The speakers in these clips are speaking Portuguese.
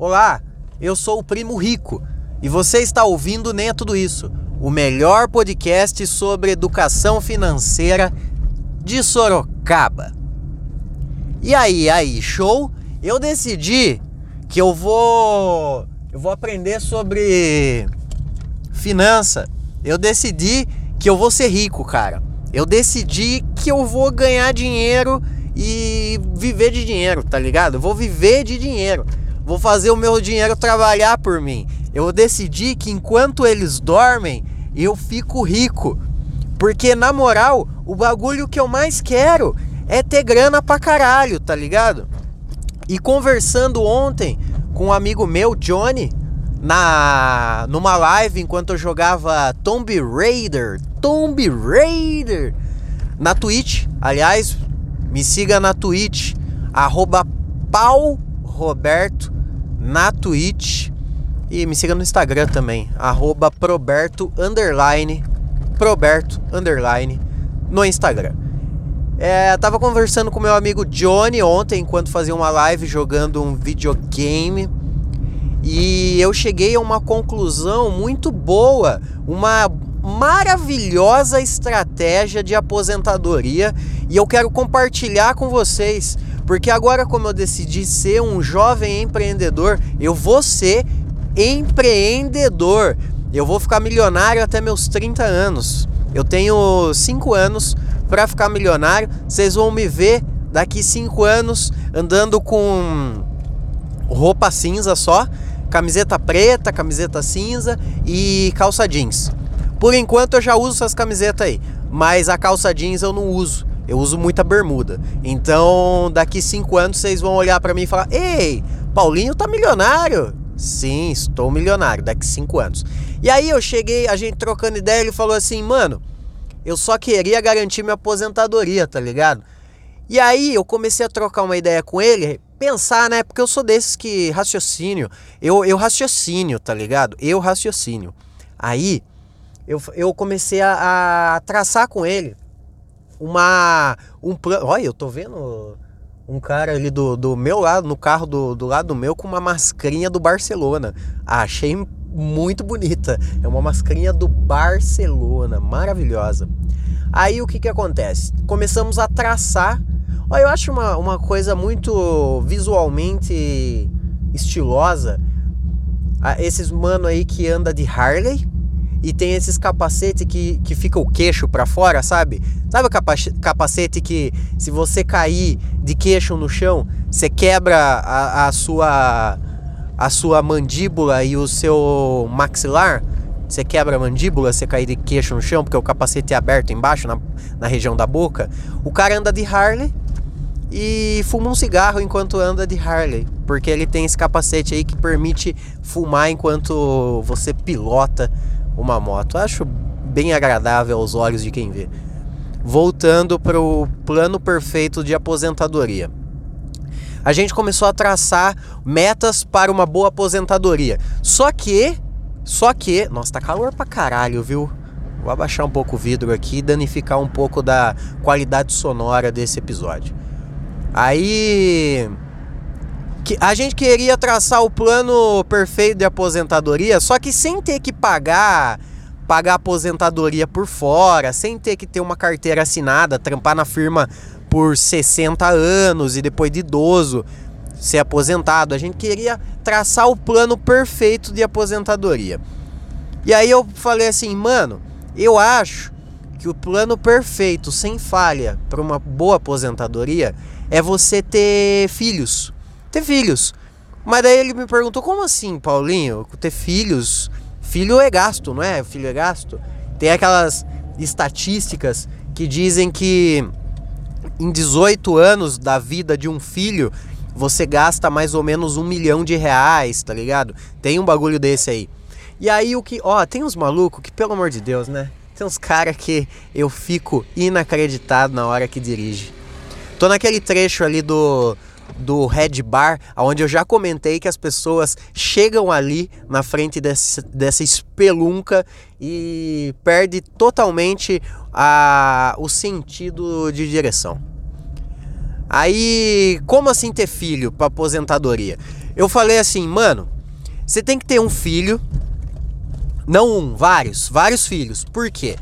Olá, eu sou o Primo Rico e você está ouvindo Nem é Tudo Isso, o melhor podcast sobre educação financeira de Sorocaba. E aí, aí, show? Eu decidi que eu vou eu vou aprender sobre finança. Eu decidi que eu vou ser rico, cara. Eu decidi que eu vou ganhar dinheiro e viver de dinheiro, tá ligado? Eu vou viver de dinheiro. Vou fazer o meu dinheiro trabalhar por mim. Eu decidi que enquanto eles dormem, eu fico rico. Porque na moral, o bagulho que eu mais quero é ter grana pra caralho, tá ligado? E conversando ontem com um amigo meu, Johnny, na numa live enquanto eu jogava Tomb Raider, Tomb Raider na Twitch. Aliás, me siga na Twitch arroba Pau Roberto na Twitch e me siga no Instagram também arroba Proberto underline Proberto underline no Instagram. É, tava conversando com meu amigo Johnny ontem enquanto fazia uma live jogando um videogame e eu cheguei a uma conclusão muito boa, uma maravilhosa estratégia de aposentadoria e eu quero compartilhar com vocês, porque agora como eu decidi ser um jovem empreendedor, eu vou ser empreendedor. Eu vou ficar milionário até meus 30 anos. Eu tenho 5 anos para ficar milionário. Vocês vão me ver daqui 5 anos andando com roupa cinza só, camiseta preta, camiseta cinza e calça jeans. Por enquanto eu já uso essas camisetas aí, mas a calça jeans eu não uso. Eu uso muita bermuda. Então, daqui cinco anos vocês vão olhar para mim e falar: Ei, Paulinho tá milionário. Sim, estou milionário daqui cinco anos. E aí eu cheguei, a gente trocando ideia, ele falou assim, mano, eu só queria garantir minha aposentadoria, tá ligado? E aí eu comecei a trocar uma ideia com ele, pensar, né? Porque eu sou desses que raciocínio, eu, eu raciocínio, tá ligado? Eu raciocínio. Aí eu, eu comecei a, a traçar com ele uma um plano. Olha, eu tô vendo um cara ali do, do meu lado, no carro do, do lado do meu, com uma mascarinha do Barcelona. Ah, achei muito bonita. É uma mascarinha do Barcelona, maravilhosa. Aí o que que acontece? Começamos a traçar. Olha, eu acho uma, uma coisa muito visualmente estilosa. Ah, esses mano aí que anda de Harley e tem esses capacetes que, que fica o queixo para fora, sabe? Sabe o capacete que se você cair de queixo no chão, você quebra a, a sua a sua mandíbula e o seu maxilar? Você quebra a mandíbula, você cair de queixo no chão porque o capacete é aberto embaixo na, na região da boca. O cara anda de Harley e fuma um cigarro enquanto anda de Harley, porque ele tem esse capacete aí que permite fumar enquanto você pilota uma moto. Acho bem agradável aos olhos de quem vê. Voltando para o plano perfeito de aposentadoria. A gente começou a traçar metas para uma boa aposentadoria. Só que, só que, nossa, tá calor pra caralho, viu? Vou abaixar um pouco o vidro aqui e danificar um pouco da qualidade sonora desse episódio. Aí a gente queria traçar o plano perfeito de aposentadoria, só que sem ter que pagar pagar aposentadoria por fora, sem ter que ter uma carteira assinada, trampar na firma por 60 anos e depois de idoso ser aposentado. A gente queria traçar o plano perfeito de aposentadoria. E aí eu falei assim, mano, eu acho que o plano perfeito, sem falha, para uma boa aposentadoria é você ter filhos ter filhos. Mas daí ele me perguntou: como assim, Paulinho? Ter filhos? Filho é gasto, não é? Filho é gasto. Tem aquelas estatísticas que dizem que em 18 anos da vida de um filho você gasta mais ou menos um milhão de reais, tá ligado? Tem um bagulho desse aí. E aí o que. Ó, tem uns malucos que, pelo amor de Deus, né? Tem uns caras que eu fico inacreditado na hora que dirige. Tô naquele trecho ali do do Red Bar, onde eu já comentei que as pessoas chegam ali na frente desse, dessa espelunca e perde totalmente a, o sentido de direção. Aí, como assim ter filho para aposentadoria? Eu falei assim, mano, você tem que ter um filho, não um, vários, vários filhos. Por quê?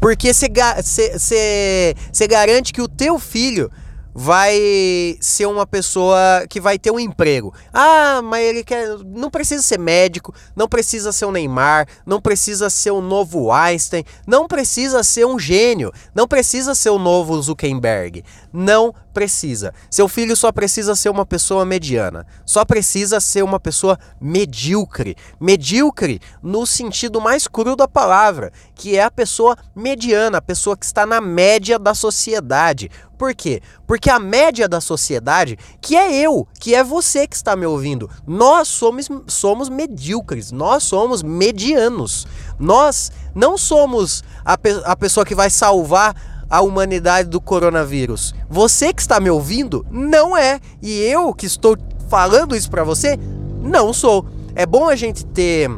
Porque você garante que o teu filho vai ser uma pessoa que vai ter um emprego. Ah, mas ele quer. Não precisa ser médico, não precisa ser um Neymar, não precisa ser um novo Einstein, não precisa ser um gênio, não precisa ser o novo Zuckerberg. Não precisa. Seu filho só precisa ser uma pessoa mediana. Só precisa ser uma pessoa medíocre. Medíocre no sentido mais cru da palavra, que é a pessoa mediana, a pessoa que está na média da sociedade. Por quê? Porque a média da sociedade, que é eu, que é você que está me ouvindo, nós somos, somos medíocres, nós somos medianos. Nós não somos a, pe a pessoa que vai salvar a humanidade do coronavírus. Você que está me ouvindo não é. E eu que estou falando isso para você não sou. É bom a gente ter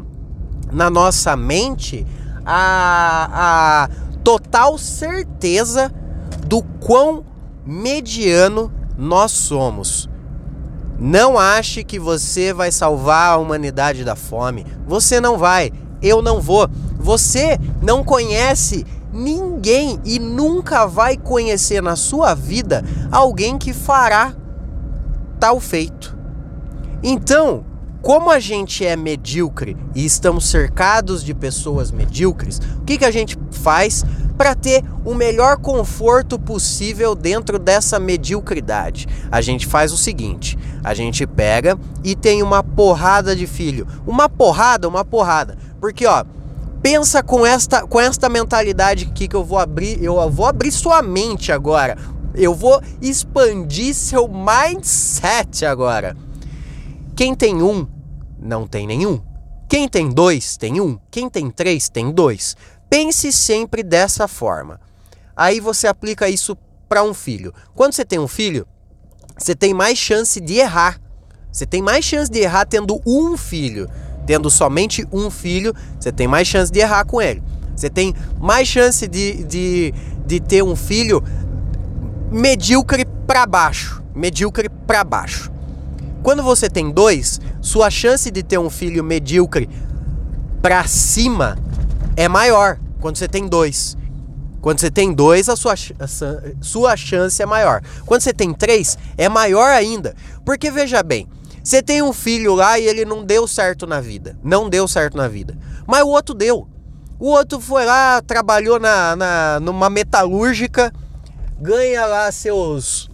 na nossa mente a, a total certeza do quão mediano nós somos. Não ache que você vai salvar a humanidade da fome. Você não vai. Eu não vou. Você não conhece ninguém e nunca vai conhecer na sua vida alguém que fará tal feito. Então, como a gente é medíocre e estamos cercados de pessoas medíocres, o que, que a gente faz para ter o melhor conforto possível dentro dessa mediocridade? A gente faz o seguinte: a gente pega e tem uma porrada de filho. Uma porrada, uma porrada. Porque, ó, pensa com esta, com esta mentalidade aqui que eu vou abrir, eu vou abrir sua mente agora. Eu vou expandir seu mindset agora. Quem tem um, não tem nenhum. Quem tem dois, tem um. Quem tem três, tem dois. Pense sempre dessa forma. Aí você aplica isso para um filho. Quando você tem um filho, você tem mais chance de errar. Você tem mais chance de errar tendo um filho tendo somente um filho, você tem mais chance de errar com ele. Você tem mais chance de, de, de ter um filho medíocre para baixo. Medíocre para baixo. Quando você tem dois, sua chance de ter um filho medíocre para cima é maior. Quando você tem dois. Quando você tem dois, a sua, a sua chance é maior. Quando você tem três, é maior ainda. Porque veja bem, você tem um filho lá e ele não deu certo na vida. Não deu certo na vida. Mas o outro deu. O outro foi lá, trabalhou na, na numa metalúrgica, ganha lá seus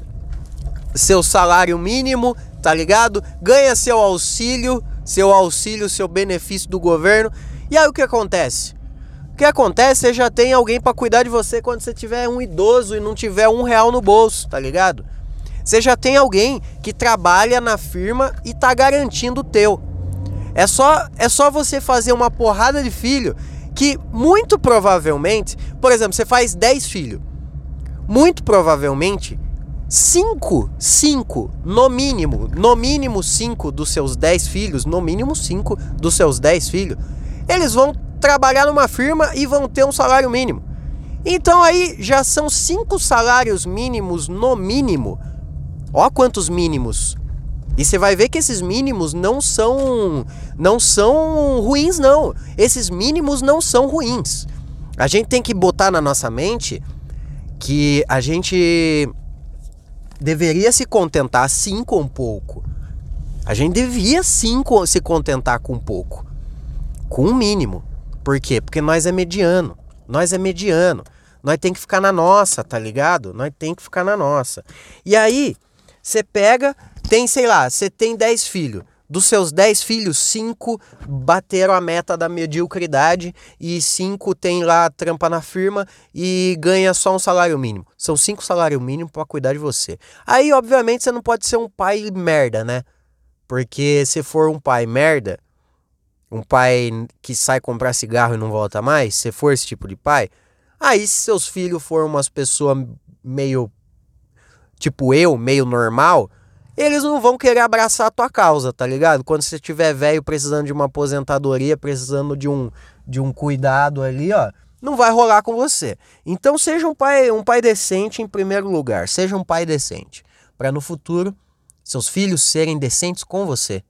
seu salário mínimo, tá ligado? Ganha seu auxílio, seu auxílio, seu benefício do governo. E aí o que acontece? O que acontece? Você já tem alguém para cuidar de você quando você tiver um idoso e não tiver um real no bolso, tá ligado? Você já tem alguém que trabalha na firma e tá garantindo o teu. É só, é só você fazer uma porrada de filho que muito provavelmente, por exemplo, você faz 10 filhos. Muito provavelmente, 5, 5, no mínimo, no mínimo 5 dos seus 10 filhos, no mínimo 5 dos seus 10 filhos, eles vão trabalhar numa firma e vão ter um salário mínimo. Então aí já são 5 salários mínimos no mínimo Ó quantos mínimos. E você vai ver que esses mínimos não são não são ruins não. Esses mínimos não são ruins. A gente tem que botar na nossa mente que a gente deveria se contentar sim com pouco. A gente devia sim se contentar com pouco. Com um mínimo. Por quê? Porque nós é mediano. Nós é mediano. Nós tem que ficar na nossa, tá ligado? Nós tem que ficar na nossa. E aí, você pega, tem, sei lá, você tem 10 filhos. Dos seus 10 filhos, 5 bateram a meta da mediocridade e 5 tem lá trampa na firma e ganha só um salário mínimo. São 5 salários mínimos para cuidar de você. Aí, obviamente, você não pode ser um pai merda, né? Porque se for um pai merda, um pai que sai comprar cigarro e não volta mais, se for esse tipo de pai, aí se seus filhos forem umas pessoas meio tipo eu, meio normal, eles não vão querer abraçar a tua causa, tá ligado? Quando você tiver velho precisando de uma aposentadoria, precisando de um, de um cuidado ali, ó, não vai rolar com você. Então seja um pai, um pai decente em primeiro lugar, seja um pai decente, para no futuro seus filhos serem decentes com você.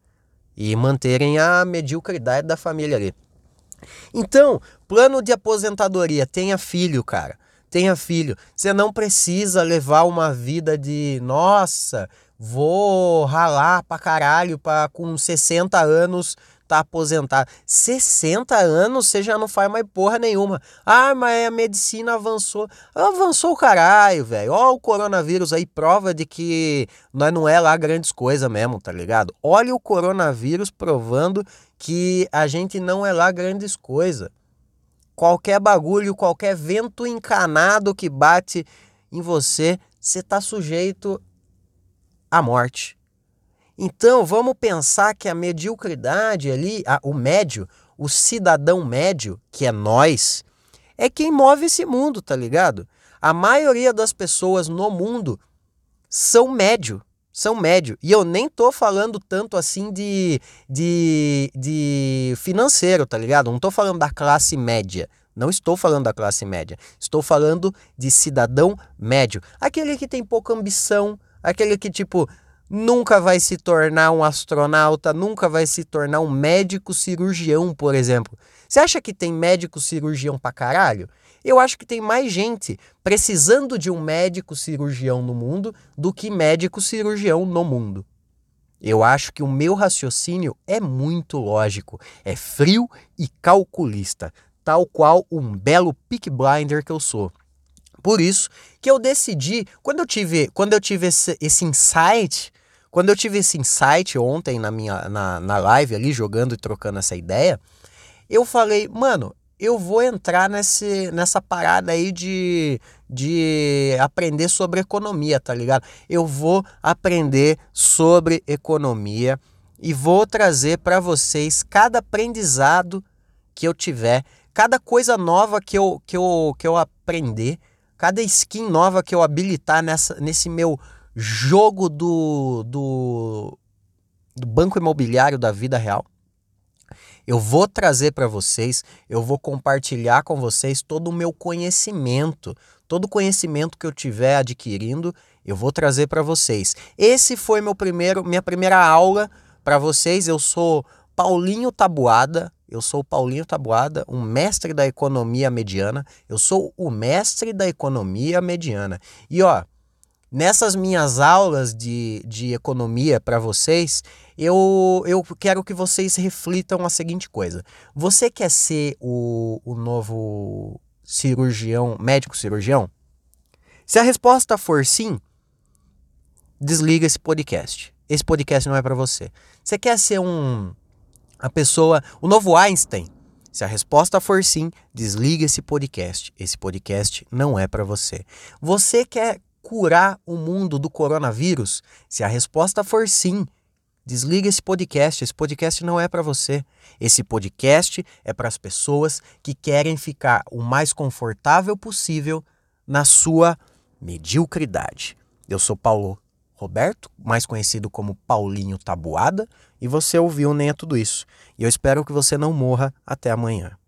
e manterem a mediocridade da família ali. Então, plano de aposentadoria, tenha filho, cara. Tenha filho. Você não precisa levar uma vida de, nossa, vou ralar pra caralho pra com 60 anos tá aposentado. 60 anos você já não faz mais porra nenhuma. Ah, mas a medicina avançou. Avançou o caralho, velho. Ó, o coronavírus aí prova de que nós não é lá grandes coisas mesmo, tá ligado? Olha o coronavírus provando que a gente não é lá grandes coisas. Qualquer bagulho, qualquer vento encanado que bate em você, você tá sujeito à morte. Então vamos pensar que a mediocridade ali, a, o médio, o cidadão médio, que é nós, é quem move esse mundo, tá ligado? A maioria das pessoas no mundo são médio, são médio. E eu nem tô falando tanto assim de, de, de financeiro, tá ligado? Não tô falando da classe média. Não estou falando da classe média. Estou falando de cidadão médio. Aquele que tem pouca ambição, aquele que, tipo, nunca vai se tornar um astronauta, nunca vai se tornar um médico cirurgião, por exemplo. Você acha que tem médico cirurgião pra caralho? Eu acho que tem mais gente precisando de um médico cirurgião no mundo do que médico cirurgião no mundo. Eu acho que o meu raciocínio é muito lógico, é frio e calculista, tal qual um belo pick blinder que eu sou. Por isso que eu decidi, quando eu tive, quando eu tive esse, esse insight quando eu tive esse insight ontem na minha na, na live ali, jogando e trocando essa ideia, eu falei, mano, eu vou entrar nesse, nessa parada aí de, de aprender sobre economia, tá ligado? Eu vou aprender sobre economia e vou trazer para vocês cada aprendizado que eu tiver, cada coisa nova que eu, que eu, que eu aprender, cada skin nova que eu habilitar nessa, nesse meu jogo do, do, do banco imobiliário da vida real. Eu vou trazer para vocês, eu vou compartilhar com vocês todo o meu conhecimento, todo o conhecimento que eu tiver adquirindo, eu vou trazer para vocês. Esse foi meu primeiro, minha primeira aula para vocês. Eu sou Paulinho Tabuada, eu sou Paulinho Tabuada, um mestre da economia mediana. Eu sou o mestre da economia mediana. E ó, Nessas minhas aulas de, de economia para vocês, eu, eu quero que vocês reflitam a seguinte coisa. Você quer ser o, o novo cirurgião, médico cirurgião? Se a resposta for sim, desliga esse podcast. Esse podcast não é para você. Você quer ser um a pessoa, o novo Einstein? Se a resposta for sim, desliga esse podcast. Esse podcast não é para você. Você quer curar o mundo do coronavírus? Se a resposta for sim, desliga esse podcast. Esse podcast não é para você. Esse podcast é para as pessoas que querem ficar o mais confortável possível na sua mediocridade. Eu sou Paulo Roberto, mais conhecido como Paulinho Tabuada, e você ouviu nem a tudo isso. E eu espero que você não morra até amanhã.